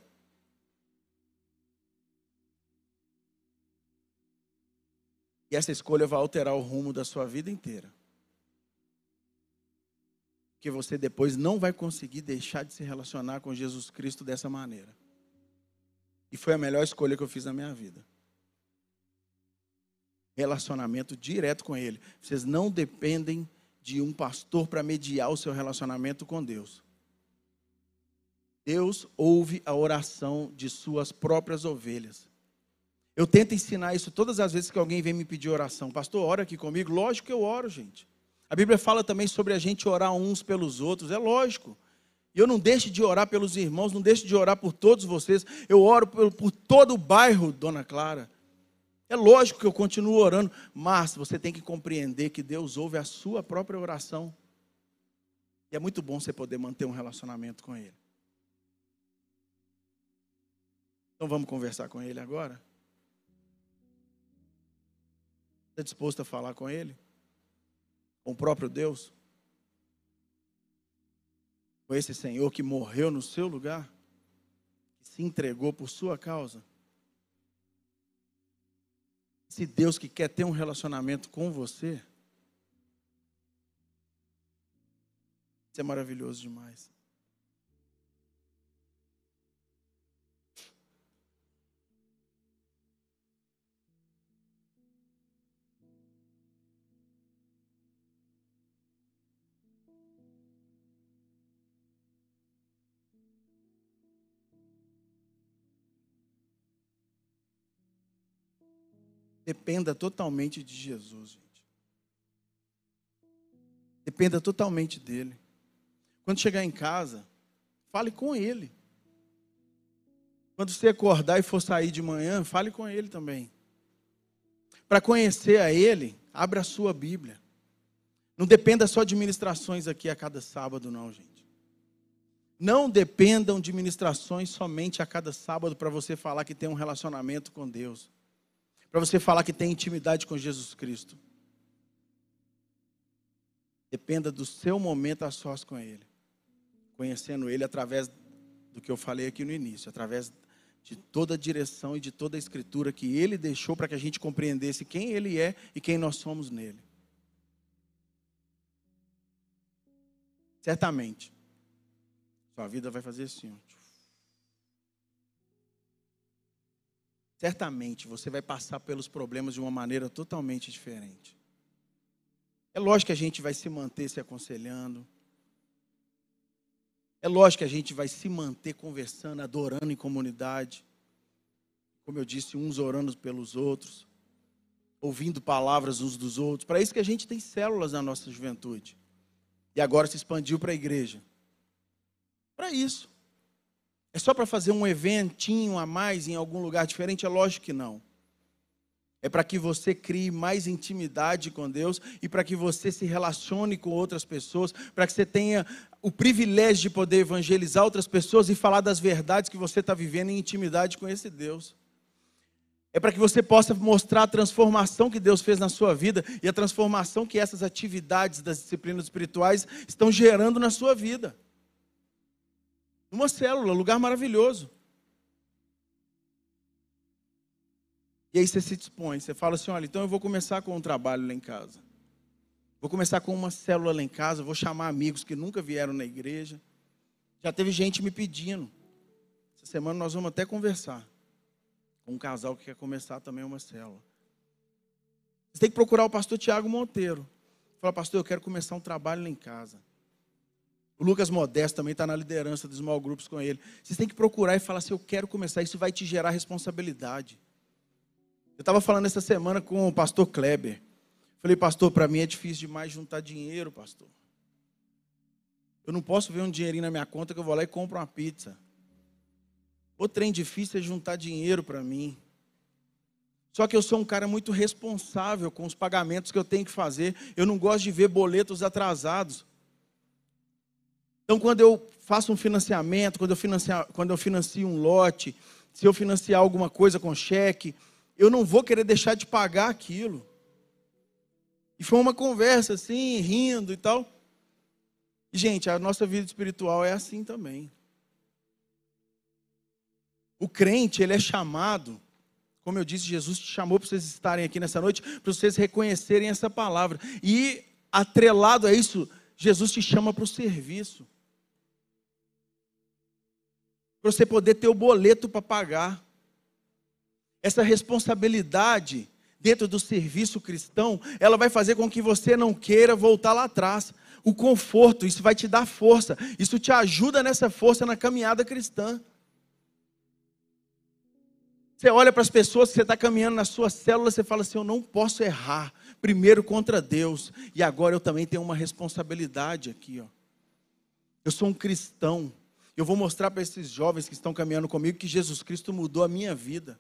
E essa escolha vai alterar o rumo da sua vida inteira. Porque você depois não vai conseguir deixar de se relacionar com Jesus Cristo dessa maneira. E foi a melhor escolha que eu fiz na minha vida relacionamento direto com Ele. Vocês não dependem de um pastor para mediar o seu relacionamento com Deus. Deus ouve a oração de suas próprias ovelhas. Eu tento ensinar isso todas as vezes que alguém vem me pedir oração. Pastor, ora aqui comigo. Lógico que eu oro, gente. A Bíblia fala também sobre a gente orar uns pelos outros. É lógico. E eu não deixo de orar pelos irmãos, não deixo de orar por todos vocês. Eu oro por, por todo o bairro, Dona Clara. É lógico que eu continuo orando, mas você tem que compreender que Deus ouve a sua própria oração. E é muito bom você poder manter um relacionamento com Ele. Então vamos conversar com Ele agora? Está disposto a falar com Ele? Com o próprio Deus? Com esse Senhor que morreu no seu lugar? Que se entregou por sua causa? Esse Deus que quer ter um relacionamento com você, Isso é maravilhoso demais. Dependa totalmente de Jesus, gente. Dependa totalmente dele. Quando chegar em casa, fale com ele. Quando você acordar e for sair de manhã, fale com ele também. Para conhecer a ele, abra a sua Bíblia. Não dependa só de ministrações aqui a cada sábado, não, gente. Não dependam de ministrações somente a cada sábado para você falar que tem um relacionamento com Deus para você falar que tem intimidade com Jesus Cristo. Dependa do seu momento a sós com Ele, conhecendo Ele através do que eu falei aqui no início, através de toda a direção e de toda a escritura que Ele deixou para que a gente compreendesse quem Ele é e quem nós somos nele. Certamente, sua vida vai fazer assim. Ó. certamente você vai passar pelos problemas de uma maneira totalmente diferente. É lógico que a gente vai se manter se aconselhando. É lógico que a gente vai se manter conversando, adorando em comunidade. Como eu disse, uns orando pelos outros, ouvindo palavras uns dos outros. Para isso que a gente tem células na nossa juventude. E agora se expandiu para a igreja. Para isso. É só para fazer um eventinho a mais em algum lugar diferente? É lógico que não. É para que você crie mais intimidade com Deus e para que você se relacione com outras pessoas, para que você tenha o privilégio de poder evangelizar outras pessoas e falar das verdades que você está vivendo em intimidade com esse Deus. É para que você possa mostrar a transformação que Deus fez na sua vida e a transformação que essas atividades das disciplinas espirituais estão gerando na sua vida. Uma célula, lugar maravilhoso. E aí você se dispõe, você fala assim: olha, então eu vou começar com um trabalho lá em casa. Vou começar com uma célula lá em casa, vou chamar amigos que nunca vieram na igreja. Já teve gente me pedindo. Essa semana nós vamos até conversar com um casal que quer começar também uma célula. Você tem que procurar o pastor Tiago Monteiro. Fala, pastor, eu quero começar um trabalho lá em casa. O Lucas Modesto também está na liderança dos small groups com ele. Vocês têm que procurar e falar assim: eu quero começar, isso vai te gerar responsabilidade. Eu estava falando essa semana com o pastor Kleber. Falei, pastor, para mim é difícil demais juntar dinheiro, pastor. Eu não posso ver um dinheirinho na minha conta que eu vou lá e compro uma pizza. O trem difícil é juntar dinheiro para mim. Só que eu sou um cara muito responsável com os pagamentos que eu tenho que fazer. Eu não gosto de ver boletos atrasados. Então, quando eu faço um financiamento, quando eu, financio, quando eu financio um lote, se eu financiar alguma coisa com cheque, eu não vou querer deixar de pagar aquilo. E foi uma conversa assim, rindo e tal. E, gente, a nossa vida espiritual é assim também. O crente, ele é chamado, como eu disse, Jesus te chamou para vocês estarem aqui nessa noite, para vocês reconhecerem essa palavra. E, atrelado a isso, Jesus te chama para o serviço para você poder ter o boleto para pagar. Essa responsabilidade dentro do serviço cristão, ela vai fazer com que você não queira voltar lá atrás. O conforto, isso vai te dar força, isso te ajuda nessa força na caminhada cristã. Você olha para as pessoas que você está caminhando na sua célula, você fala assim: Eu não posso errar, primeiro contra Deus, e agora eu também tenho uma responsabilidade aqui. Ó. Eu sou um cristão, eu vou mostrar para esses jovens que estão caminhando comigo que Jesus Cristo mudou a minha vida.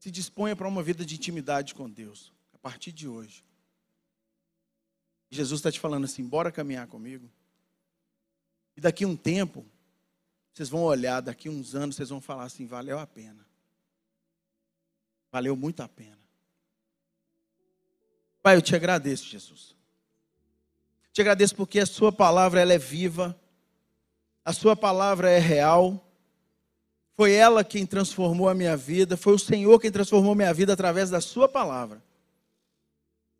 Se disponha para uma vida de intimidade com Deus, a partir de hoje. Jesus está te falando assim: bora caminhar comigo. E daqui um tempo, vocês vão olhar, daqui uns anos, vocês vão falar assim: valeu a pena. Valeu muito a pena. Pai, eu te agradeço, Jesus. Te agradeço porque a sua palavra ela é viva, a sua palavra é real. Foi ela quem transformou a minha vida, foi o Senhor quem transformou a minha vida através da sua palavra.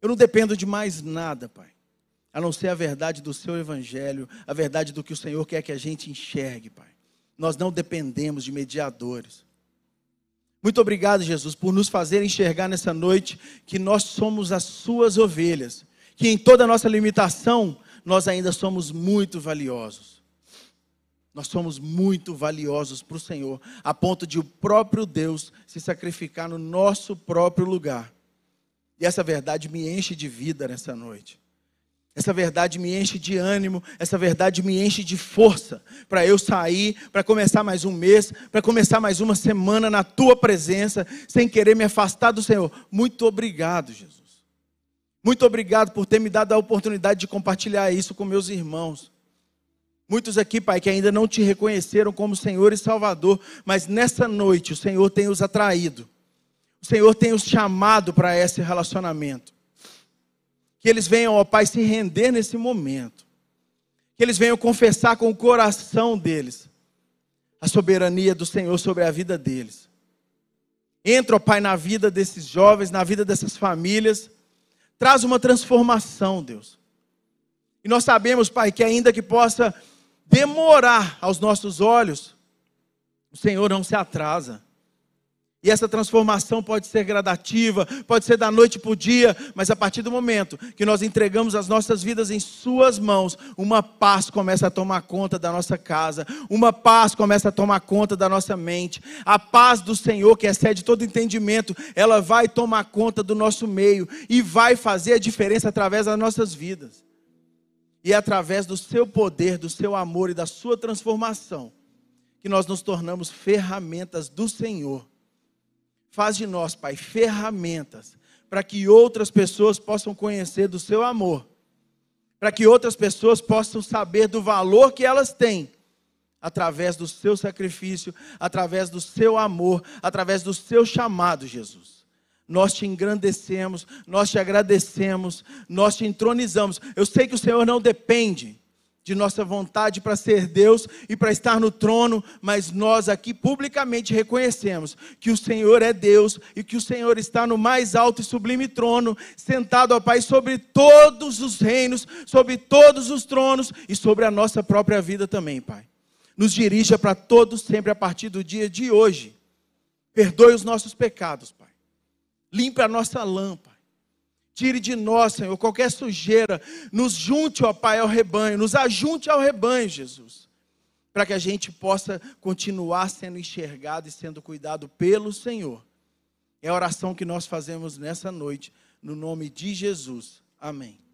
Eu não dependo de mais nada, Pai. a não ser a verdade do seu evangelho, a verdade do que o Senhor quer que a gente enxergue, Pai. Nós não dependemos de mediadores. Muito obrigado, Jesus, por nos fazer enxergar nessa noite que nós somos as suas ovelhas, que em toda a nossa limitação, nós ainda somos muito valiosos. Nós somos muito valiosos para o Senhor, a ponto de o próprio Deus se sacrificar no nosso próprio lugar. E essa verdade me enche de vida nessa noite. Essa verdade me enche de ânimo, essa verdade me enche de força para eu sair, para começar mais um mês, para começar mais uma semana na tua presença, sem querer me afastar do Senhor. Muito obrigado, Jesus. Muito obrigado por ter me dado a oportunidade de compartilhar isso com meus irmãos. Muitos aqui, Pai, que ainda não te reconheceram como Senhor e Salvador, mas nessa noite o Senhor tem os atraído. O Senhor tem os chamado para esse relacionamento. Que eles venham, ó Pai, se render nesse momento. Que eles venham confessar com o coração deles a soberania do Senhor sobre a vida deles. Entra, ó Pai, na vida desses jovens, na vida dessas famílias. Traz uma transformação, Deus. E nós sabemos, Pai, que ainda que possa demorar aos nossos olhos, o Senhor não se atrasa. E essa transformação pode ser gradativa, pode ser da noite para o dia, mas a partir do momento que nós entregamos as nossas vidas em Suas mãos, uma paz começa a tomar conta da nossa casa, uma paz começa a tomar conta da nossa mente. A paz do Senhor, que excede todo entendimento, ela vai tomar conta do nosso meio e vai fazer a diferença através das nossas vidas. E é através do Seu poder, do Seu amor e da Sua transformação que nós nos tornamos ferramentas do Senhor Faz de nós, Pai, ferramentas para que outras pessoas possam conhecer do seu amor, para que outras pessoas possam saber do valor que elas têm através do seu sacrifício, através do seu amor, através do seu chamado, Jesus. Nós te engrandecemos, nós te agradecemos, nós te entronizamos. Eu sei que o Senhor não depende de nossa vontade para ser Deus e para estar no trono, mas nós aqui publicamente reconhecemos que o Senhor é Deus e que o Senhor está no mais alto e sublime trono, sentado, ó Pai, sobre todos os reinos, sobre todos os tronos e sobre a nossa própria vida também, Pai. Nos dirija para todos sempre a partir do dia de hoje. Perdoe os nossos pecados, Pai. Limpe a nossa lâmpada Tire de nós, Senhor, qualquer sujeira. Nos junte, ó Pai, ao rebanho. Nos ajunte ao rebanho, Jesus. Para que a gente possa continuar sendo enxergado e sendo cuidado pelo Senhor. É a oração que nós fazemos nessa noite. No nome de Jesus. Amém.